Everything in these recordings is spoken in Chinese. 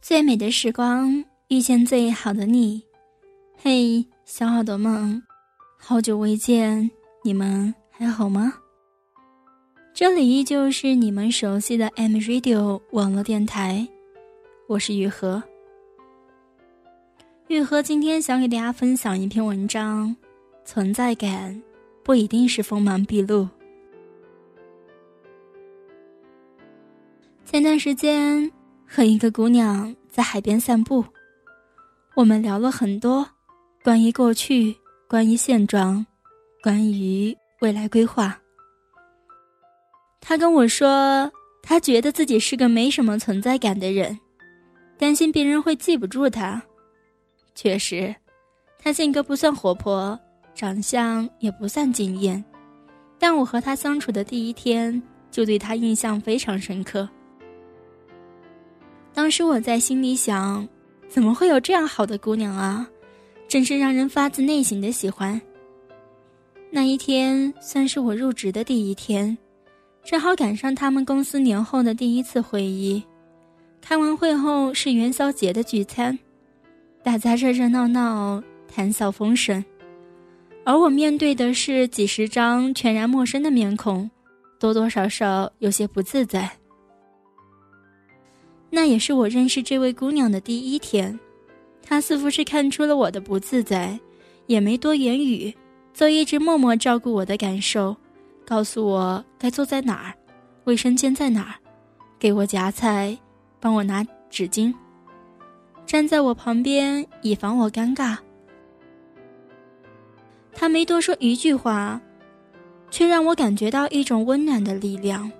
最美的时光遇见最好的你，嘿，小耳朵们，好久未见，你们还好吗？这里依旧是你们熟悉的 M Radio 网络电台，我是雨禾。雨禾今天想给大家分享一篇文章，存在感不一定是锋芒毕露。前段时间和一个姑娘在海边散步，我们聊了很多关于过去、关于现状、关于未来规划。她跟我说，她觉得自己是个没什么存在感的人，担心别人会记不住她。确实，她性格不算活泼，长相也不算惊艳，但我和她相处的第一天就对她印象非常深刻。当时我在心里想，怎么会有这样好的姑娘啊？真是让人发自内心的喜欢。那一天算是我入职的第一天，正好赶上他们公司年后的第一次会议。开完会后是元宵节的聚餐，大家热热闹闹，谈笑风生，而我面对的是几十张全然陌生的面孔，多多少少有些不自在。那也是我认识这位姑娘的第一天，她似乎是看出了我的不自在，也没多言语，就一直默默照顾我的感受，告诉我该坐在哪儿，卫生间在哪儿，给我夹菜，帮我拿纸巾，站在我旁边以防我尴尬。她没多说一句话，却让我感觉到一种温暖的力量。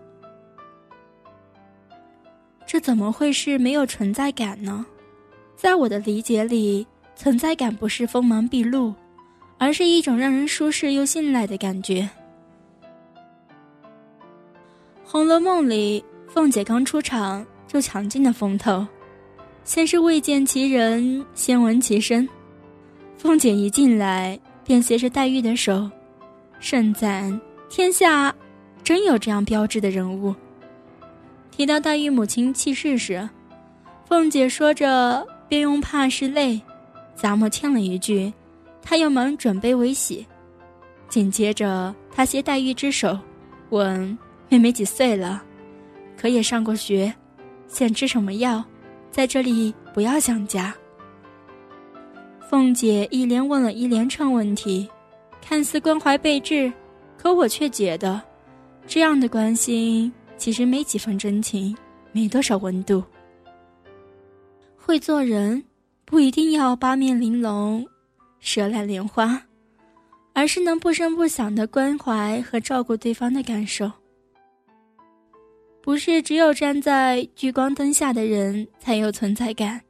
这怎么会是没有存在感呢？在我的理解里，存在感不是锋芒毕露，而是一种让人舒适又信赖的感觉。《红楼梦》里，凤姐刚出场就抢尽了风头，先是未见其人，先闻其声。凤姐一进来，便携着黛玉的手，盛赞天下真有这样标致的人物。提到黛玉母亲去世时，凤姐说着便用怕是泪，贾母欠了一句，她又忙准备为喜。紧接着，她携黛玉之手，问妹妹几岁了，可也上过学，想吃什么药，在这里不要想家。凤姐一连问了一连串问题，看似关怀备至，可我却觉得，这样的关心。其实没几分真情，没多少温度。会做人，不一定要八面玲珑、舌烂莲花，而是能不声不响的关怀和照顾对方的感受。不是只有站在聚光灯下的人才有存在感，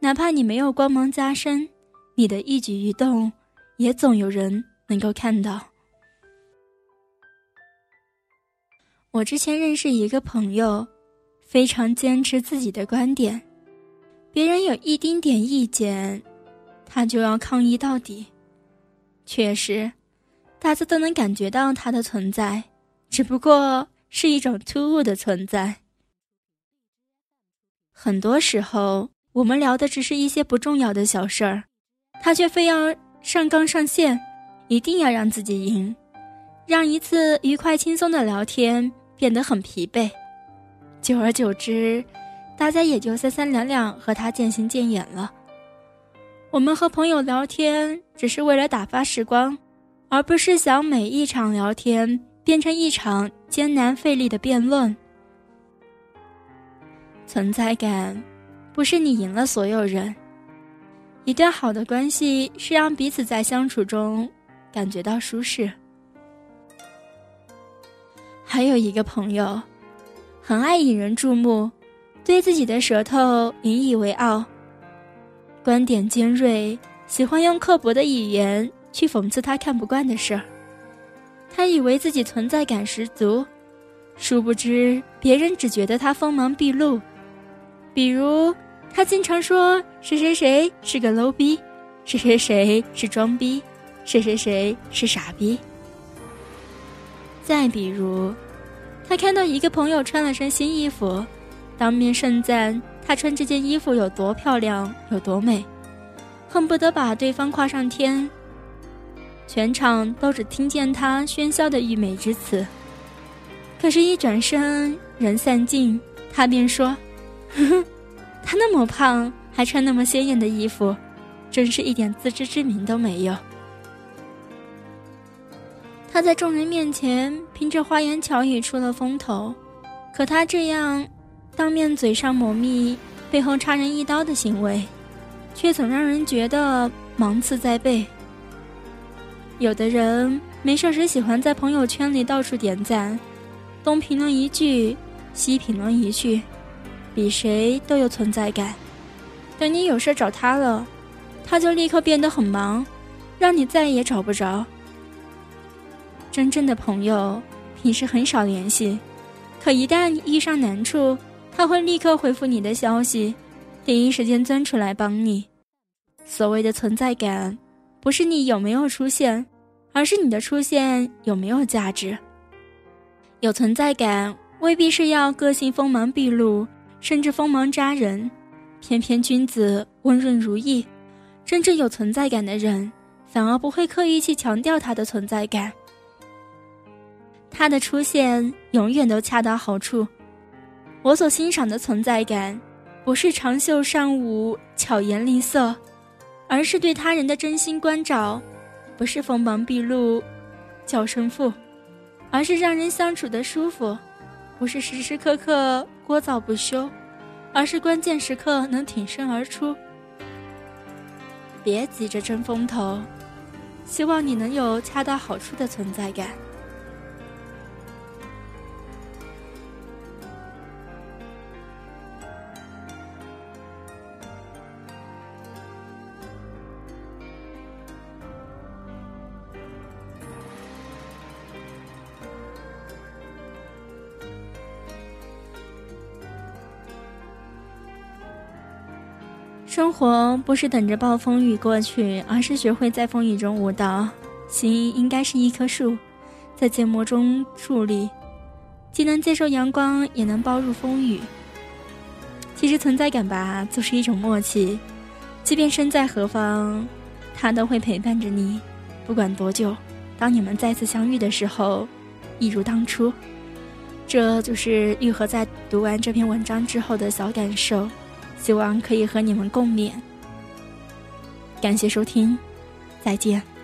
哪怕你没有光芒加身，你的一举一动，也总有人能够看到。我之前认识一个朋友，非常坚持自己的观点，别人有一丁点意见，他就要抗议到底。确实，大家都能感觉到他的存在，只不过是一种突兀的存在。很多时候，我们聊的只是一些不重要的小事儿，他却非要上纲上线，一定要让自己赢，让一次愉快轻松的聊天。变得很疲惫，久而久之，大家也就三三两两和他渐行渐远了。我们和朋友聊天，只是为了打发时光，而不是想每一场聊天变成一场艰难费力的辩论。存在感，不是你赢了所有人。一段好的关系是让彼此在相处中感觉到舒适。还有一个朋友，很爱引人注目，对自己的舌头引以为傲。观点尖锐，喜欢用刻薄的语言去讽刺他看不惯的事儿。他以为自己存在感十足，殊不知别人只觉得他锋芒毕露。比如，他经常说谁谁谁是个 low 逼，谁谁谁是装逼，谁谁谁是傻逼。再比如，他看到一个朋友穿了身新衣服，当面盛赞他穿这件衣服有多漂亮，有多美，恨不得把对方夸上天。全场都只听见他喧嚣的溢美之词。可是，一转身，人散尽，他便说：“呵呵，他那么胖，还穿那么鲜艳的衣服，真是一点自知之明都没有。”他在众人面前凭着花言巧语出了风头，可他这样当面嘴上抹蜜，背后插人一刀的行为，却总让人觉得芒刺在背。有的人没事时喜欢在朋友圈里到处点赞，东评论一句，西评论一句，比谁都有存在感。等你有事找他了，他就立刻变得很忙，让你再也找不着。真正的朋友，平时很少联系，可一旦遇上难处，他会立刻回复你的消息，第一时间钻出来帮你。所谓的存在感，不是你有没有出现，而是你的出现有没有价值。有存在感未必是要个性锋芒毕露，甚至锋芒扎人，偏偏君子温润如玉。真正有存在感的人，反而不会刻意去强调他的存在感。他的出现永远都恰到好处。我所欣赏的存在感，不是长袖善舞、巧言厉色，而是对他人的真心关照；不是锋芒毕露、叫声父，而是让人相处的舒服；不是时时刻刻聒噪不休，而是关键时刻能挺身而出。别急着争风头，希望你能有恰到好处的存在感。生活不是等着暴风雨过去，而是学会在风雨中舞蹈。心应该是一棵树，在芥末中伫立，既能接受阳光，也能包入风雨。其实存在感吧，就是一种默契，即便身在何方，它都会陪伴着你，不管多久。当你们再次相遇的时候，一如当初。这就是玉和在读完这篇文章之后的小感受。希望可以和你们共勉。感谢收听，再见。